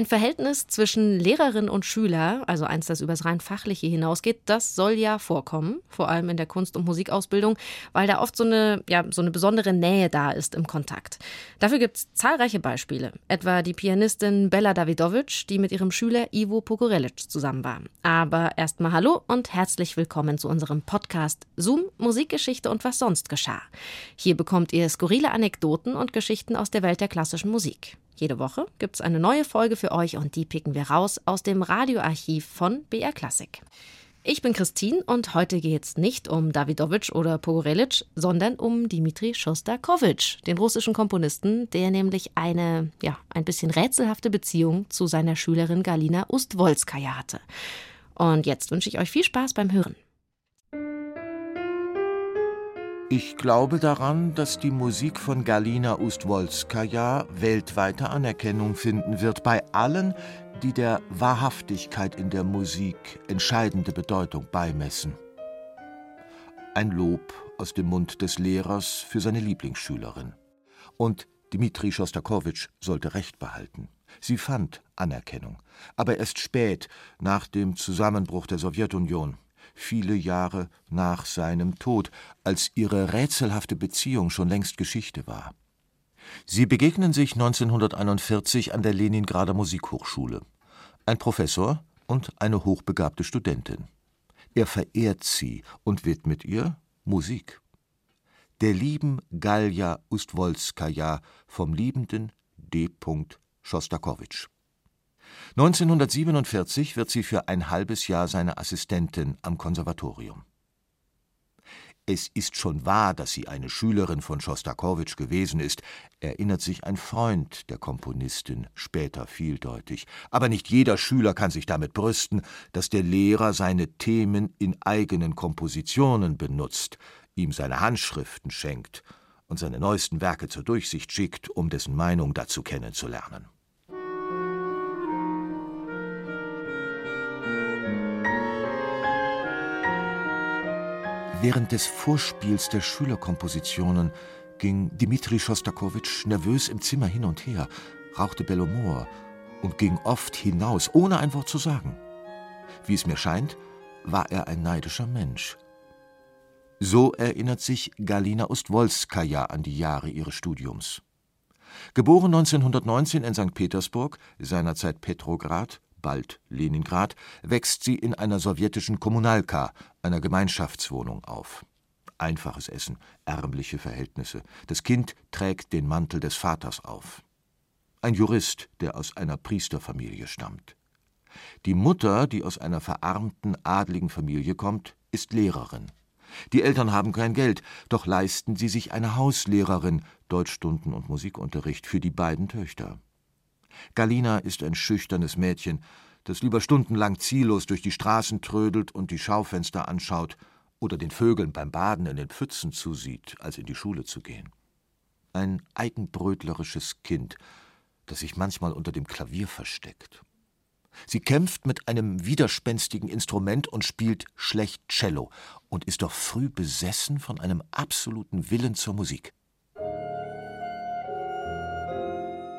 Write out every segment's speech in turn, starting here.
Ein Verhältnis zwischen Lehrerin und Schüler, also eins, das übers rein fachliche hinausgeht, das soll ja vorkommen, vor allem in der Kunst- und Musikausbildung, weil da oft so eine, ja, so eine besondere Nähe da ist im Kontakt. Dafür gibt es zahlreiche Beispiele, etwa die Pianistin Bella Davidovic, die mit ihrem Schüler Ivo Pogorelic zusammen war. Aber erstmal hallo und herzlich willkommen zu unserem Podcast Zoom, Musikgeschichte und was sonst geschah. Hier bekommt ihr skurrile Anekdoten und Geschichten aus der Welt der klassischen Musik. Jede Woche gibt es eine neue Folge für euch und die picken wir raus aus dem Radioarchiv von BR Classic. Ich bin Christine und heute geht es nicht um Davidovic oder Pogorelic, sondern um Dimitri Schostakowitsch, den russischen Komponisten, der nämlich eine, ja, ein bisschen rätselhafte Beziehung zu seiner Schülerin Galina Ustwolskaja hatte. Und jetzt wünsche ich euch viel Spaß beim Hören. Ich glaube daran, dass die Musik von Galina Ustwolskaja weltweite Anerkennung finden wird bei allen, die der Wahrhaftigkeit in der Musik entscheidende Bedeutung beimessen. Ein Lob aus dem Mund des Lehrers für seine Lieblingsschülerin. Und Dmitri Schostakowitsch sollte Recht behalten. Sie fand Anerkennung, aber erst spät, nach dem Zusammenbruch der Sowjetunion viele Jahre nach seinem Tod, als ihre rätselhafte Beziehung schon längst Geschichte war. Sie begegnen sich 1941 an der Leningrader Musikhochschule. Ein Professor und eine hochbegabte Studentin. Er verehrt sie und widmet ihr Musik. Der lieben Galja Ustwolskaja vom liebenden D. Schostakowitsch. 1947 wird sie für ein halbes Jahr seine Assistentin am Konservatorium. Es ist schon wahr, dass sie eine Schülerin von Schostakowitsch gewesen ist, erinnert sich ein Freund der Komponistin später vieldeutig. Aber nicht jeder Schüler kann sich damit brüsten, dass der Lehrer seine Themen in eigenen Kompositionen benutzt, ihm seine Handschriften schenkt und seine neuesten Werke zur Durchsicht schickt, um dessen Meinung dazu kennenzulernen. Während des Vorspiels der Schülerkompositionen ging Dmitri Schostakowitsch nervös im Zimmer hin und her, rauchte Bellomor und ging oft hinaus, ohne ein Wort zu sagen. Wie es mir scheint, war er ein neidischer Mensch. So erinnert sich Galina Ustwolskaja an die Jahre ihres Studiums. Geboren 1919 in St. Petersburg, seinerzeit Petrograd, bald Leningrad, wächst sie in einer sowjetischen Kommunalka, einer Gemeinschaftswohnung, auf. Einfaches Essen, ärmliche Verhältnisse. Das Kind trägt den Mantel des Vaters auf. Ein Jurist, der aus einer Priesterfamilie stammt. Die Mutter, die aus einer verarmten, adligen Familie kommt, ist Lehrerin. Die Eltern haben kein Geld, doch leisten sie sich eine Hauslehrerin, Deutschstunden und Musikunterricht für die beiden Töchter. Galina ist ein schüchternes Mädchen, das lieber stundenlang ziellos durch die Straßen trödelt und die Schaufenster anschaut oder den Vögeln beim Baden in den Pfützen zusieht, als in die Schule zu gehen. Ein eigenbrötlerisches Kind, das sich manchmal unter dem Klavier versteckt. Sie kämpft mit einem widerspenstigen Instrument und spielt schlecht Cello und ist doch früh besessen von einem absoluten Willen zur Musik.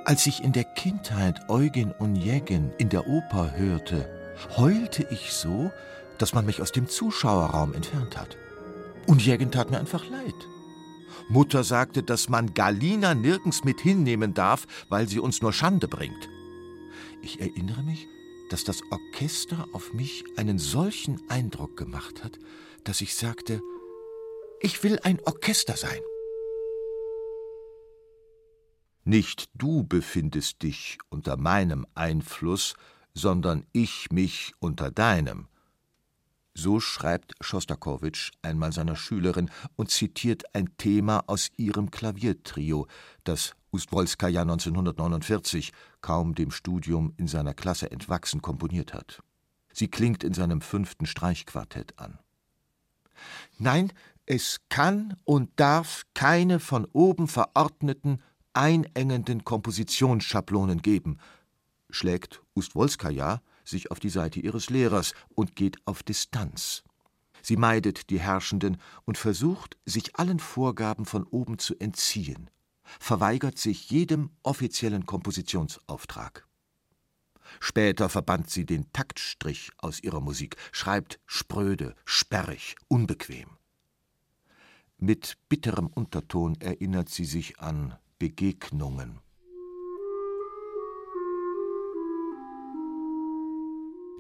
Als ich in der Kindheit Eugen Onegin in der Oper hörte, heulte ich so, dass man mich aus dem Zuschauerraum entfernt hat. Onegin tat mir einfach leid. Mutter sagte, dass man Galina nirgends mit hinnehmen darf, weil sie uns nur Schande bringt. Ich erinnere mich, dass das Orchester auf mich einen solchen Eindruck gemacht hat, dass ich sagte, ich will ein Orchester sein. Nicht du befindest dich unter meinem Einfluss, sondern ich mich unter deinem. So schreibt Schostakowitsch einmal seiner Schülerin und zitiert ein Thema aus ihrem Klaviertrio, das Ustwolskaja 1949, kaum dem Studium in seiner Klasse entwachsen, komponiert hat. Sie klingt in seinem fünften Streichquartett an. Nein, es kann und darf keine von oben verordneten einengenden Kompositionsschablonen geben, schlägt Ustwolskaja sich auf die Seite ihres Lehrers und geht auf Distanz. Sie meidet die Herrschenden und versucht, sich allen Vorgaben von oben zu entziehen, verweigert sich jedem offiziellen Kompositionsauftrag. Später verbannt sie den Taktstrich aus ihrer Musik, schreibt spröde, sperrig, unbequem. Mit bitterem Unterton erinnert sie sich an Begegnungen.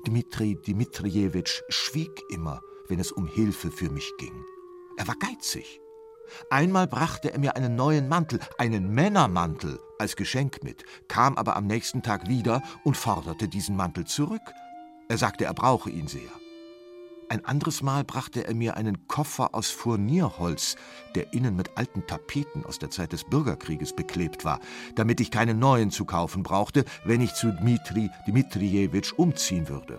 Dmitri Dmitrijewitsch schwieg immer, wenn es um Hilfe für mich ging. Er war geizig. Einmal brachte er mir einen neuen Mantel, einen Männermantel, als Geschenk mit, kam aber am nächsten Tag wieder und forderte diesen Mantel zurück. Er sagte, er brauche ihn sehr. Ein anderes Mal brachte er mir einen Koffer aus Furnierholz, der innen mit alten Tapeten aus der Zeit des Bürgerkrieges beklebt war, damit ich keinen neuen zu kaufen brauchte, wenn ich zu Dmitri Dmitrijewitsch umziehen würde.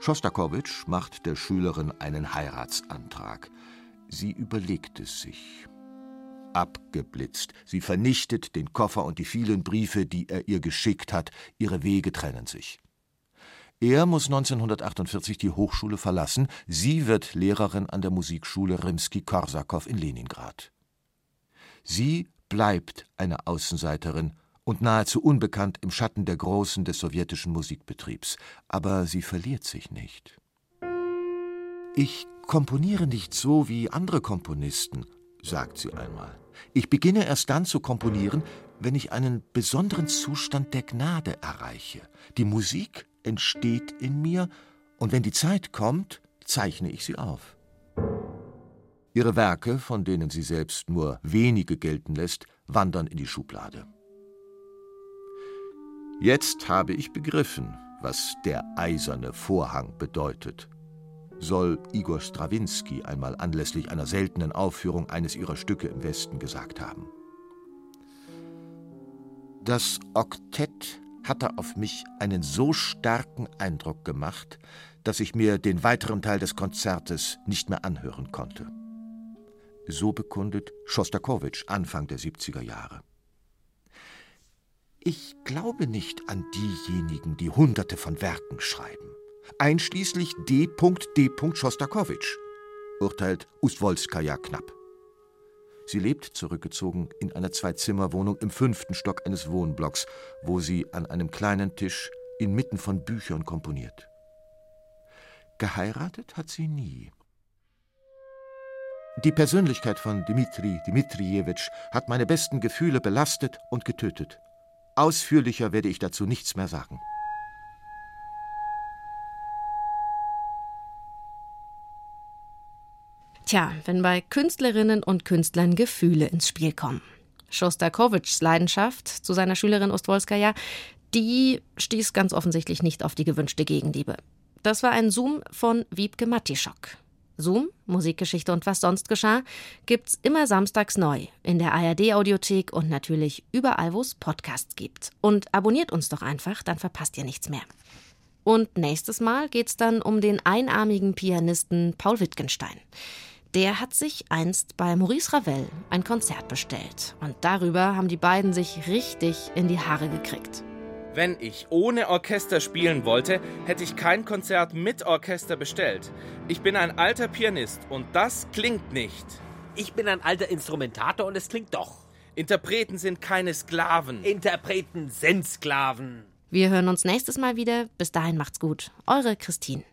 Schostakowitsch macht der Schülerin einen Heiratsantrag. Sie überlegt es sich. Abgeblitzt. Sie vernichtet den Koffer und die vielen Briefe, die er ihr geschickt hat. Ihre Wege trennen sich. Er muss 1948 die Hochschule verlassen. Sie wird Lehrerin an der Musikschule Rimski-Korsakow in Leningrad. Sie bleibt eine Außenseiterin und nahezu unbekannt im Schatten der Großen des sowjetischen Musikbetriebs. Aber sie verliert sich nicht. Ich komponiere nicht so wie andere Komponisten, sagt sie einmal. Ich beginne erst dann zu komponieren, wenn ich einen besonderen Zustand der Gnade erreiche. Die Musik entsteht in mir, und wenn die Zeit kommt, zeichne ich sie auf. Ihre Werke, von denen sie selbst nur wenige gelten lässt, wandern in die Schublade. Jetzt habe ich begriffen, was der eiserne Vorhang bedeutet, soll Igor Strawinski einmal anlässlich einer seltenen Aufführung eines ihrer Stücke im Westen gesagt haben. Das Oktett hatte auf mich einen so starken Eindruck gemacht, dass ich mir den weiteren Teil des Konzertes nicht mehr anhören konnte. So bekundet Schostakowitsch Anfang der 70er Jahre. Ich glaube nicht an diejenigen, die Hunderte von Werken schreiben einschließlich D. D. Schostakowitsch, urteilt Ustwolskaja knapp. Sie lebt zurückgezogen in einer Zwei-Zimmer-Wohnung im fünften Stock eines Wohnblocks, wo sie an einem kleinen Tisch inmitten von Büchern komponiert. Geheiratet hat sie nie. Die Persönlichkeit von Dmitri Dmitrijewitsch hat meine besten Gefühle belastet und getötet. Ausführlicher werde ich dazu nichts mehr sagen. Tja, wenn bei Künstlerinnen und Künstlern Gefühle ins Spiel kommen. Schostakowitschs Leidenschaft zu seiner Schülerin Ostwolskaja, die stieß ganz offensichtlich nicht auf die gewünschte Gegenliebe. Das war ein Zoom von Wiebke Matischok. Zoom, Musikgeschichte und was sonst geschah, gibt's immer samstags neu in der ARD-Audiothek und natürlich überall, wo es Podcasts gibt. Und abonniert uns doch einfach, dann verpasst ihr nichts mehr. Und nächstes Mal geht's dann um den einarmigen Pianisten Paul Wittgenstein. Der hat sich einst bei Maurice Ravel ein Konzert bestellt. Und darüber haben die beiden sich richtig in die Haare gekriegt. Wenn ich ohne Orchester spielen wollte, hätte ich kein Konzert mit Orchester bestellt. Ich bin ein alter Pianist und das klingt nicht. Ich bin ein alter Instrumentator und es klingt doch. Interpreten sind keine Sklaven. Interpreten sind Sklaven. Wir hören uns nächstes Mal wieder. Bis dahin macht's gut. Eure Christine.